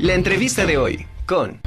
La entrevista de hoy con...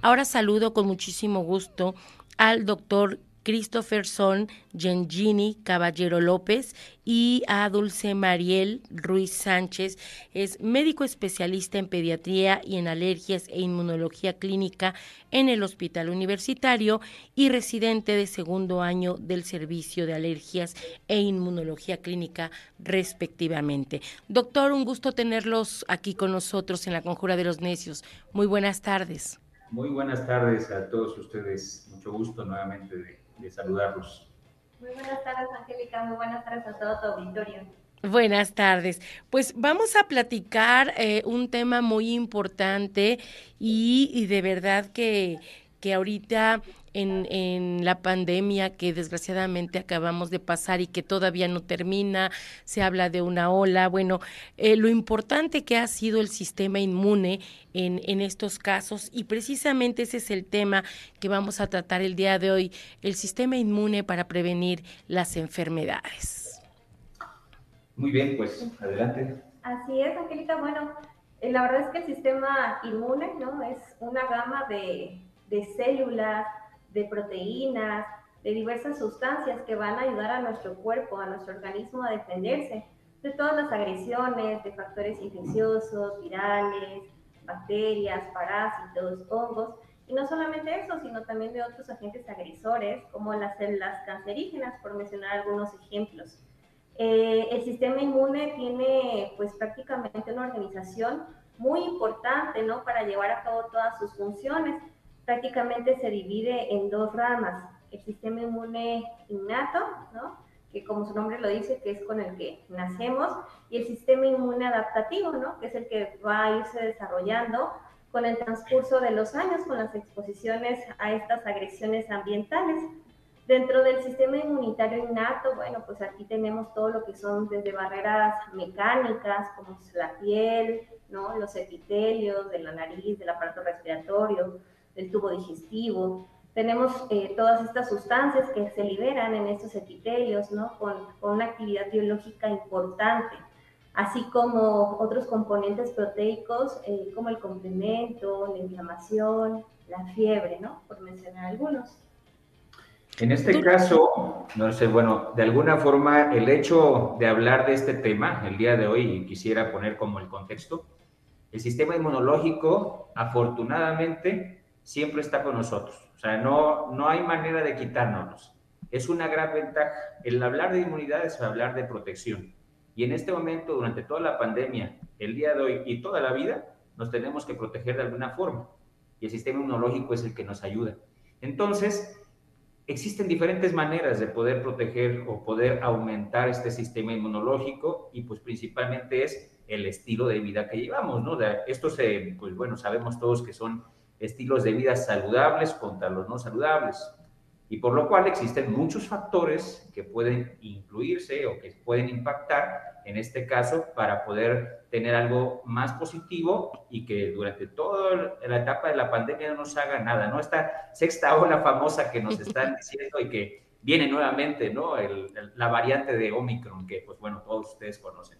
Ahora saludo con muchísimo gusto al doctor Christopherson Gengini Caballero López y a Dulce Mariel Ruiz Sánchez. Es médico especialista en pediatría y en alergias e inmunología clínica en el Hospital Universitario y residente de segundo año del Servicio de Alergias e Inmunología Clínica respectivamente. Doctor, un gusto tenerlos aquí con nosotros en la Conjura de los Necios. Muy buenas tardes. Muy buenas tardes a todos ustedes. Mucho gusto nuevamente de de saludarlos. Muy buenas tardes, Angélica. Muy buenas tardes a todo tu auditorio. Buenas tardes. Pues vamos a platicar eh, un tema muy importante y, y de verdad que, que ahorita en, en, la pandemia que desgraciadamente acabamos de pasar y que todavía no termina, se habla de una ola. Bueno, eh, lo importante que ha sido el sistema inmune en, en estos casos y precisamente ese es el tema que vamos a tratar el día de hoy, el sistema inmune para prevenir las enfermedades. Muy bien, pues adelante. Así es, Angélica. Bueno, eh, la verdad es que el sistema inmune ¿no? es una gama de, de células, de proteínas, de diversas sustancias que van a ayudar a nuestro cuerpo, a nuestro organismo a defenderse de todas las agresiones, de factores infecciosos, virales, bacterias, parásitos, hongos, y no solamente eso, sino también de otros agentes agresores, como las células cancerígenas, por mencionar algunos ejemplos. Eh, el sistema inmune tiene pues prácticamente una organización muy importante, ¿no? Para llevar a cabo todas sus funciones prácticamente se divide en dos ramas. El sistema inmune innato, ¿no? que como su nombre lo dice, que es con el que nacemos, y el sistema inmune adaptativo, ¿no? que es el que va a irse desarrollando con el transcurso de los años, con las exposiciones a estas agresiones ambientales. Dentro del sistema inmunitario innato, bueno, pues aquí tenemos todo lo que son desde barreras mecánicas, como la piel, ¿no? los epitelios de la nariz, del aparato respiratorio, del tubo digestivo. Tenemos eh, todas estas sustancias que se liberan en estos epitelios, ¿no? Con, con, una actividad biológica importante, así como otros componentes proteicos eh, como el complemento, la inflamación, la fiebre, ¿no? Por mencionar algunos. En este caso, no sé, bueno, de alguna forma el hecho de hablar de este tema el día de hoy, quisiera poner como el contexto, el sistema inmunológico, afortunadamente, siempre está con nosotros. O sea, no, no hay manera de quitárnoslos. Es una gran ventaja. El hablar de inmunidad es hablar de protección. Y en este momento, durante toda la pandemia, el día de hoy y toda la vida, nos tenemos que proteger de alguna forma. Y el sistema inmunológico es el que nos ayuda. Entonces, existen diferentes maneras de poder proteger o poder aumentar este sistema inmunológico y pues principalmente es el estilo de vida que llevamos, ¿no? Se, pues bueno, sabemos todos que son estilos de vida saludables contra los no saludables. Y por lo cual existen muchos factores que pueden incluirse o que pueden impactar en este caso para poder tener algo más positivo y que durante toda la etapa de la pandemia no nos haga nada, ¿no? Esta sexta ola famosa que nos están diciendo y que viene nuevamente, ¿no? la variante de Omicron que, pues bueno, todos ustedes conocen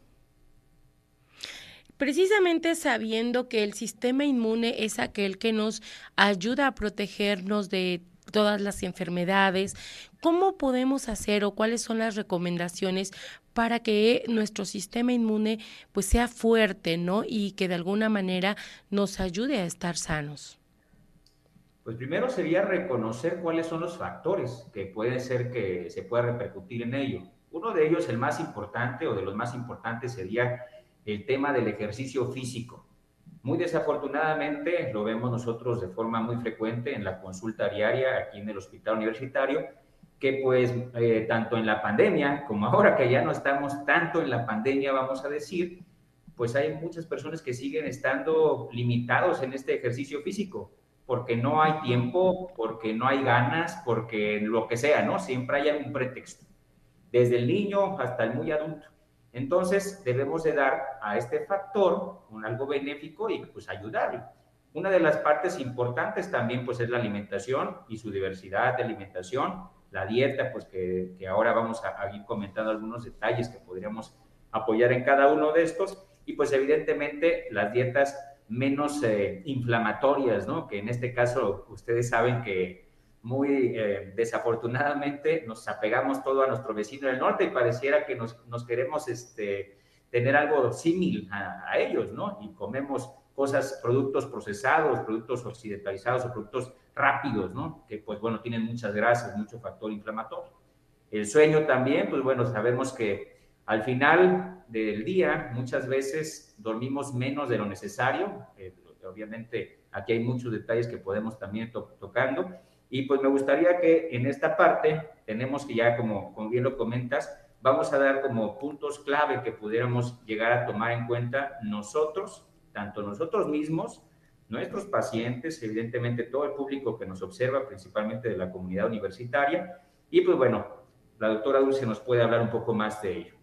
precisamente sabiendo que el sistema inmune es aquel que nos ayuda a protegernos de todas las enfermedades, ¿cómo podemos hacer o cuáles son las recomendaciones para que nuestro sistema inmune pues sea fuerte, ¿no? Y que de alguna manera nos ayude a estar sanos. Pues primero sería reconocer cuáles son los factores que puede ser que se pueda repercutir en ello. Uno de ellos, el más importante o de los más importantes, sería el tema del ejercicio físico. Muy desafortunadamente lo vemos nosotros de forma muy frecuente en la consulta diaria aquí en el hospital universitario, que pues eh, tanto en la pandemia como ahora que ya no estamos tanto en la pandemia, vamos a decir, pues hay muchas personas que siguen estando limitados en este ejercicio físico, porque no hay tiempo, porque no hay ganas, porque lo que sea, ¿no? Siempre hay algún pretexto, desde el niño hasta el muy adulto. Entonces, debemos de dar a este factor un algo benéfico y pues ayudarlo. Una de las partes importantes también pues es la alimentación y su diversidad de alimentación, la dieta, pues que, ahora vamos a, ir comentando algunos detalles que podríamos apoyar en cada uno de estos. y pues evidentemente las dietas menos eh, inflamatorias, ¿no? Que en este caso ustedes saben que muy eh, desafortunadamente nos apegamos todo a nuestro vecino del norte y pareciera que nos, nos queremos este, tener algo similar a, ellos, ¿no? Y comemos cosas, productos procesados, productos occidentalizados o productos rápidos, ¿no? Que pues bueno, tienen muchas grasas, mucho factor inflamatorio. El sueño también, pues bueno, sabemos que al final del día muchas veces dormimos menos de lo necesario. Eh, obviamente aquí hay muchos detalles que podemos también to tocando. Y pues me gustaría que en esta parte tenemos que ya, como, como bien lo comentas, vamos a dar como puntos clave que pudiéramos llegar a tomar en cuenta nosotros, tanto nosotros mismos, nuestros pacientes, evidentemente todo el público que nos observa, principalmente de la comunidad universitaria. Y pues bueno, la doctora Dulce nos puede hablar un poco más de ello.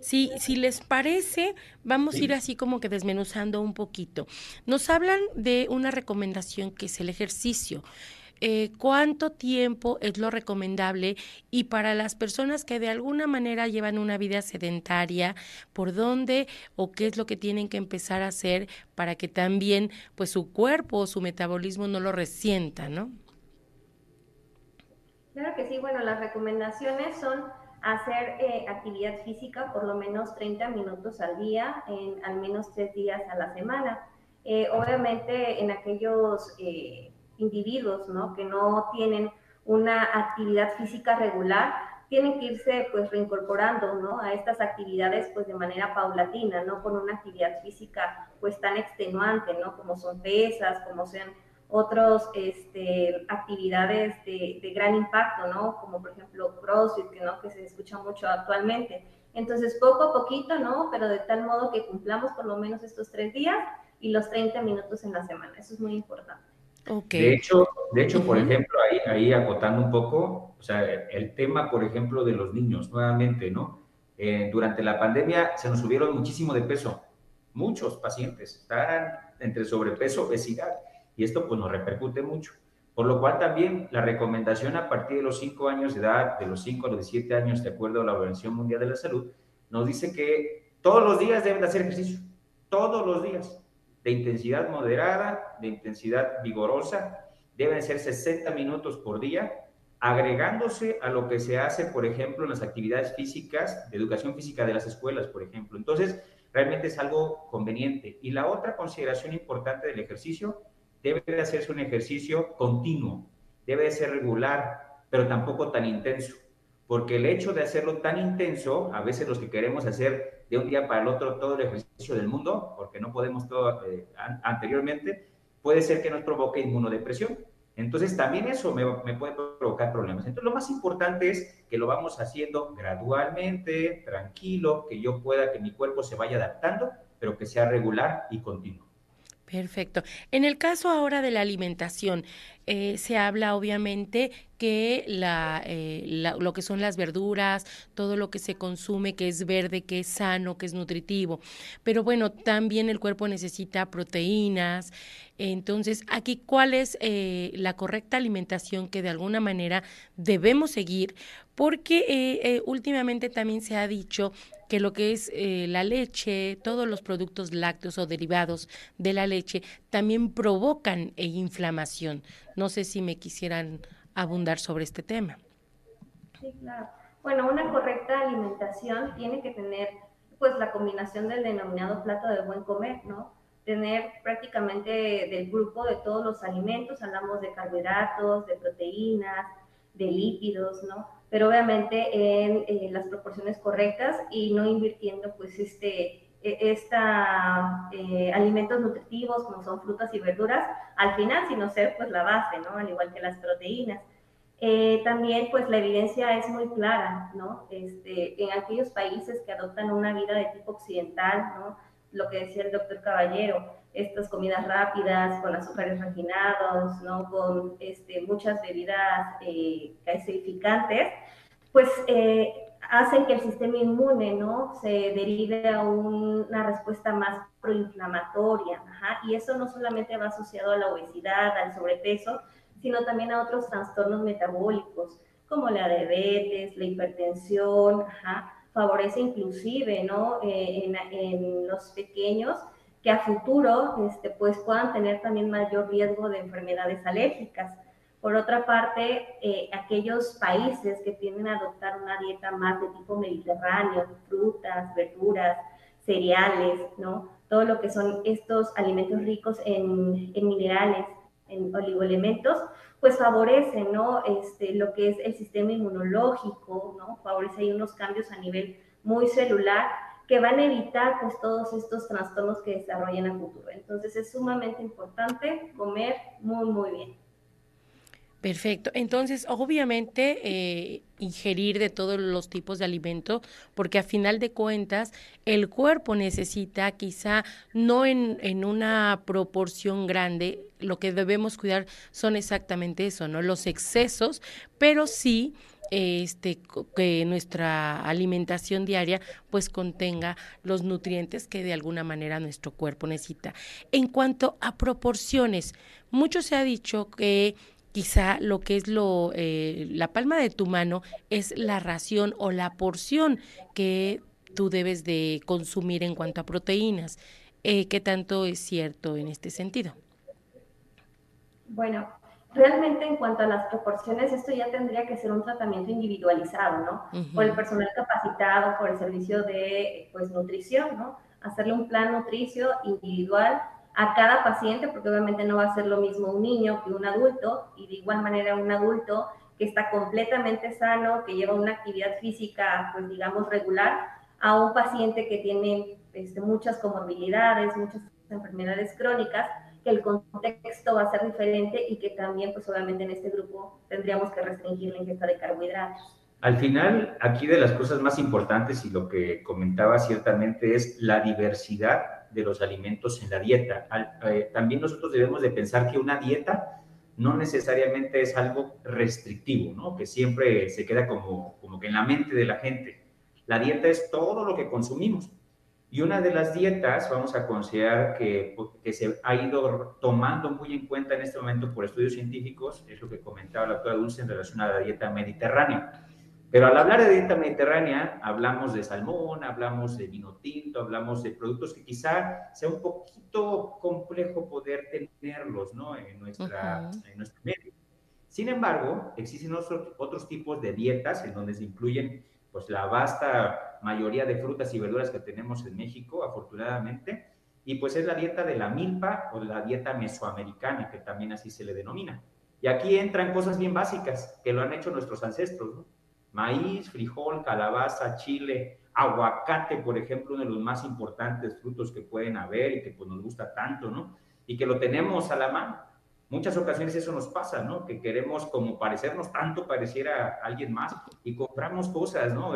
Sí, si les parece, vamos sí. a ir así como que desmenuzando un poquito. Nos hablan de una recomendación que es el ejercicio. Eh, cuánto tiempo es lo recomendable y para las personas que de alguna manera llevan una vida sedentaria, por dónde o qué es lo que tienen que empezar a hacer para que también pues su cuerpo o su metabolismo no lo resienta, ¿no? Claro que sí, bueno, las recomendaciones son hacer eh, actividad física por lo menos 30 minutos al día, en al menos tres días a la semana. Eh, obviamente en aquellos individuos ¿no? que no tienen una actividad física regular, tienen que irse pues reincorporando ¿no? a estas actividades pues de manera paulatina, no con una actividad física pues tan extenuante, ¿no? como son pesas, como sean otras este, actividades de, de, gran impacto, ¿no? Como por ejemplo CrossFit, que, ¿no? que se escucha mucho actualmente. Entonces, poco a poquito, ¿no? Pero de tal modo que cumplamos por lo menos estos tres días y los 30 minutos en la semana. Eso es muy importante. Okay. De hecho, de hecho, por uh -huh. ejemplo, ahí, ahí acotando un poco, o sea, el tema, por ejemplo, de los niños, nuevamente, ¿no? Eh, durante la pandemia se nos subieron muchísimo de peso. Muchos pacientes están entre sobrepeso, obesidad y esto pues nos repercute mucho. Por lo cual también la recomendación a partir de los 5 años de edad, de los 5 a los 17 años, de acuerdo a la Organización Mundial de la Salud, nos dice que todos los días deben de hacer ejercicio, todos los días, de intensidad moderada, de intensidad vigorosa, deben ser 60 minutos por día, agregándose a lo que se hace, por ejemplo, en las actividades físicas, de educación física de las escuelas, por ejemplo. Entonces, realmente es algo conveniente. Y la otra consideración importante del ejercicio debe de hacerse un ejercicio continuo, debe de ser regular, pero tampoco tan intenso, porque el hecho de hacerlo tan intenso, a veces los que queremos hacer de un día para el otro todo el ejercicio del mundo, porque no podemos todo eh, anteriormente, puede ser que nos provoque inmunodepresión. Entonces también eso me, me, puede provocar problemas. Entonces lo más importante es que lo vamos haciendo gradualmente, tranquilo, que yo pueda, que mi cuerpo se vaya adaptando, pero que sea regular y continuo. Perfecto. En el caso ahora de la alimentación, eh, se habla obviamente que eh, la, lo que son las verduras, todo lo que se consume, que es verde, que es sano, que es nutritivo, pero bueno, también el cuerpo necesita proteínas. Entonces, aquí, ¿cuál es eh, la correcta alimentación que de alguna manera debemos seguir? Porque eh, últimamente también se ha dicho que lo que es eh, la leche, todos los productos lácteos o derivados de la leche también provocan eh, inflamación. No sé si me quisieran abundar sobre este tema. Sí, claro. Bueno, una correcta alimentación tiene que tener pues la combinación del denominado plato de buen comer, ¿no? Tener prácticamente del grupo de todos los alimentos, hablamos de carbohidratos, de proteínas, de lípidos, ¿no? pero obviamente en las proporciones correctas y no invirtiendo pues este, e, esta, eh, alimentos nutritivos como son frutas y verduras al final, sino ser pues la base, ¿no? Al igual que las proteínas. Eh, también pues la evidencia es muy clara, ¿no? Este, en aquellos países que adoptan una vida de tipo occidental, ¿no? Lo que decía el doctor Caballero, estas comidas rápidas con azúcares refinados, ¿no? con este, muchas bebidas eh, gasificantes, pues eh, hacen que el sistema inmune ¿no? se derive a un, una respuesta más proinflamatoria. Ajá, y eso no solamente va asociado a la obesidad, al sobrepeso, sino también a otros trastornos metabólicos, como la diabetes, la hipertensión, ajá, favorece inclusive, ¿no? Eh, en, en, los pequeños que a futuro, este, pues puedan tener también mayor riesgo de enfermedades alérgicas. Por otra parte, eh, aquellos países que tienden a adoptar una dieta más de tipo mediterráneo, frutas, verduras, cereales, ¿no? Todo lo que son estos alimentos ricos en, minerales, en oligoelementos, pues favorecen, ¿no? Este, lo que es el sistema inmunológico, ¿no? Favorece ahí unos cambios a nivel muy celular que van a evitar pues todos estos trastornos que desarrollan a futuro. Entonces es sumamente importante comer muy, muy bien. Perfecto. Entonces, obviamente, eh, ingerir de todos los tipos de alimento, porque a final de cuentas, el cuerpo necesita quizá no en, en una proporción grande, lo que debemos cuidar son exactamente eso, ¿no? Los excesos, pero sí este que nuestra alimentación diaria pues contenga los nutrientes que de alguna manera nuestro cuerpo necesita. En cuanto a proporciones, mucho se ha dicho que quizá lo que es lo eh, la palma de tu mano es la ración o la porción que tú debes de consumir en cuanto a proteínas. Eh, ¿Qué tanto es cierto en este sentido? Bueno, realmente en cuanto a las proporciones, esto ya tendría que ser un tratamiento individualizado, ¿no? Por el personal capacitado, por el servicio de pues, nutrición, ¿no? Hacerle un plan nutricio individual a cada paciente, porque obviamente no va a ser lo mismo un niño que un adulto, y de igual manera un adulto que está completamente sano, que lleva una actividad física, pues digamos, regular, a un paciente que tiene este, muchas comorbilidades, muchas enfermedades crónicas, que el contexto va a ser diferente y que también, pues obviamente en este grupo tendríamos que restringir la ingesta de carbohidratos. Al final, aquí de las cosas más importantes y lo que comentaba ciertamente es la diversidad de los alimentos en la dieta. Eh, también nosotros debemos de pensar que una dieta no necesariamente es algo restrictivo, ¿no? Que siempre se queda como, como que en la mente de la gente. La dieta es todo lo que consumimos. Y una de las dietas, vamos a considerar que, que se ha ido tomando muy en cuenta en este momento por estudios científicos, es lo que comentaba la doctora Dulce en relación a la dieta mediterránea. Pero al hablar de dieta mediterránea, hablamos de salmón, hablamos de vino tinto, hablamos de productos que quizá sea un poquito complejo poder tenerlos ¿no? en, nuestra, en nuestro medio. Sin embargo, existen otros, otros tipos de dietas en donde se incluyen pues, la vasta mayoría de frutas y verduras que tenemos en México, afortunadamente, y pues es la dieta de la milpa o la dieta mesoamericana, que también así se le denomina. Y aquí entran cosas bien básicas que lo han hecho nuestros ancestros, ¿no? maíz, frijol, calabaza, chile, aguacate, por ejemplo, uno de los más importantes frutos que pueden haber y que pues nos gusta tanto, ¿no? Y que lo tenemos a la mano. Muchas ocasiones eso nos pasa, ¿no? Que queremos como parecernos tanto, pareciera a alguien más y compramos cosas, ¿no?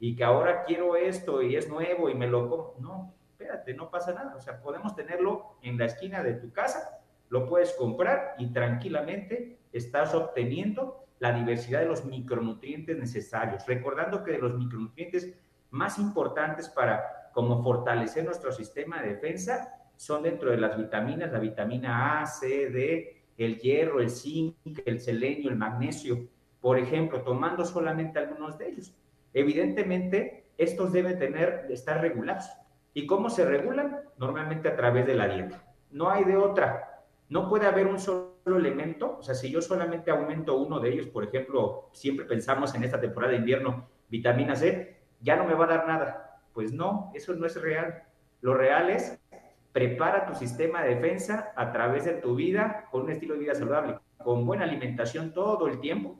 y que ahora quiero esto y es nuevo y me lo como. No, espérate, no pasa nada. O sea, podemos tenerlo en la esquina de tu casa, lo puedes comprar y tranquilamente estás obteniendo la diversidad de los micronutrientes necesarios, recordando que de los micronutrientes más importantes para como fortalecer nuestro sistema de defensa son dentro de las vitaminas, la vitamina A, C, D, el hierro, el zinc, el selenio, el magnesio, por ejemplo, tomando solamente algunos de ellos. Evidentemente, estos deben tener, estar regulados. ¿Y cómo se regulan? Normalmente a través de la dieta. No hay de otra. No puede haber un solo elemento, o sea, si yo solamente aumento uno de ellos, por ejemplo, siempre pensamos en esta temporada de invierno, vitamina C, ya no me va a dar nada. Pues no, eso no es real. Lo real es prepara tu sistema de defensa a través de tu vida con un estilo de vida saludable, con buena alimentación todo el tiempo,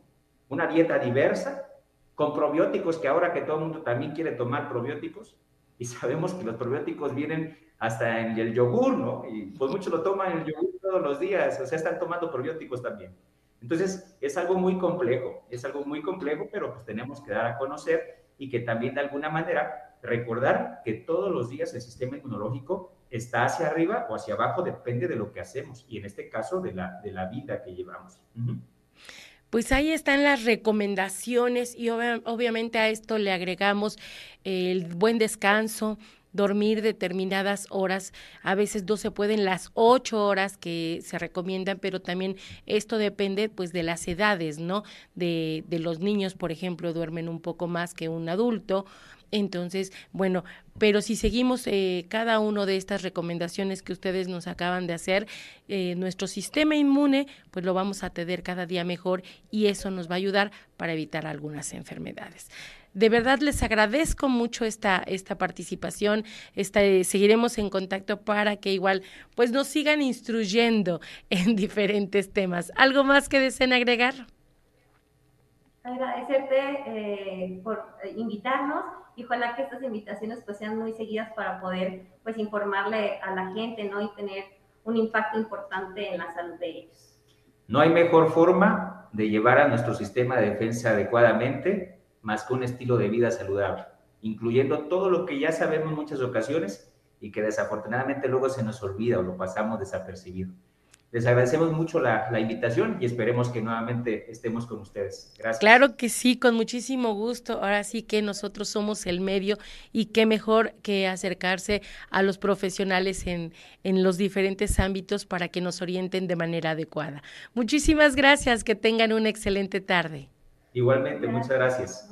una dieta diversa, con probióticos, que ahora que todo el mundo también quiere tomar probióticos, y sabemos que los probióticos vienen hasta en el yogur, ¿no? Y pues muchos lo toman el yogur todos los días, o sea, están tomando probióticos también. Entonces, es algo muy complejo, es algo muy complejo, pero pues tenemos que dar a conocer y que también de alguna manera recordar que todos los días el sistema inmunológico está hacia arriba o hacia abajo, depende de lo que hacemos y en este caso de la, de la vida que llevamos. Pues ahí están las recomendaciones y obviamente a esto le agregamos el buen descanso, dormir determinadas horas, a veces no se pueden las ocho horas que se recomiendan, pero también esto depende pues de las edades, ¿no? De, de los niños, por ejemplo, duermen un poco más que un adulto, Entonces, bueno, pero si seguimos eh, cada una de estas recomendaciones que ustedes nos acaban de hacer, eh, nuestro sistema inmune, pues lo vamos a tener cada día mejor y eso nos va a ayudar para evitar algunas enfermedades. De verdad les agradezco mucho esta, esta participación. Esta, seguiremos en contacto para que igual pues nos sigan instruyendo en diferentes temas. ¿Algo más que deseen agregar? Agradecerte eh, por invitarnos y ojalá que estas invitaciones pues sean muy seguidas para poder pues informarle a la gente, ¿no? Y tener un impacto importante en la salud de ellos. No hay mejor forma de llevar a nuestro sistema de defensa adecuadamente más que un estilo de vida saludable, incluyendo todo lo que ya sabemos en muchas ocasiones y que desafortunadamente luego se nos olvida o lo pasamos desapercibido. Les agradecemos mucho la, la, invitación y esperemos que nuevamente estemos con ustedes. Gracias. Claro que sí, con muchísimo gusto. Ahora sí que nosotros somos el medio y qué mejor que acercarse a los profesionales en, en los diferentes ámbitos para que nos orienten de manera adecuada. Muchísimas gracias, que tengan una excelente tarde. Igualmente, muchas gracias.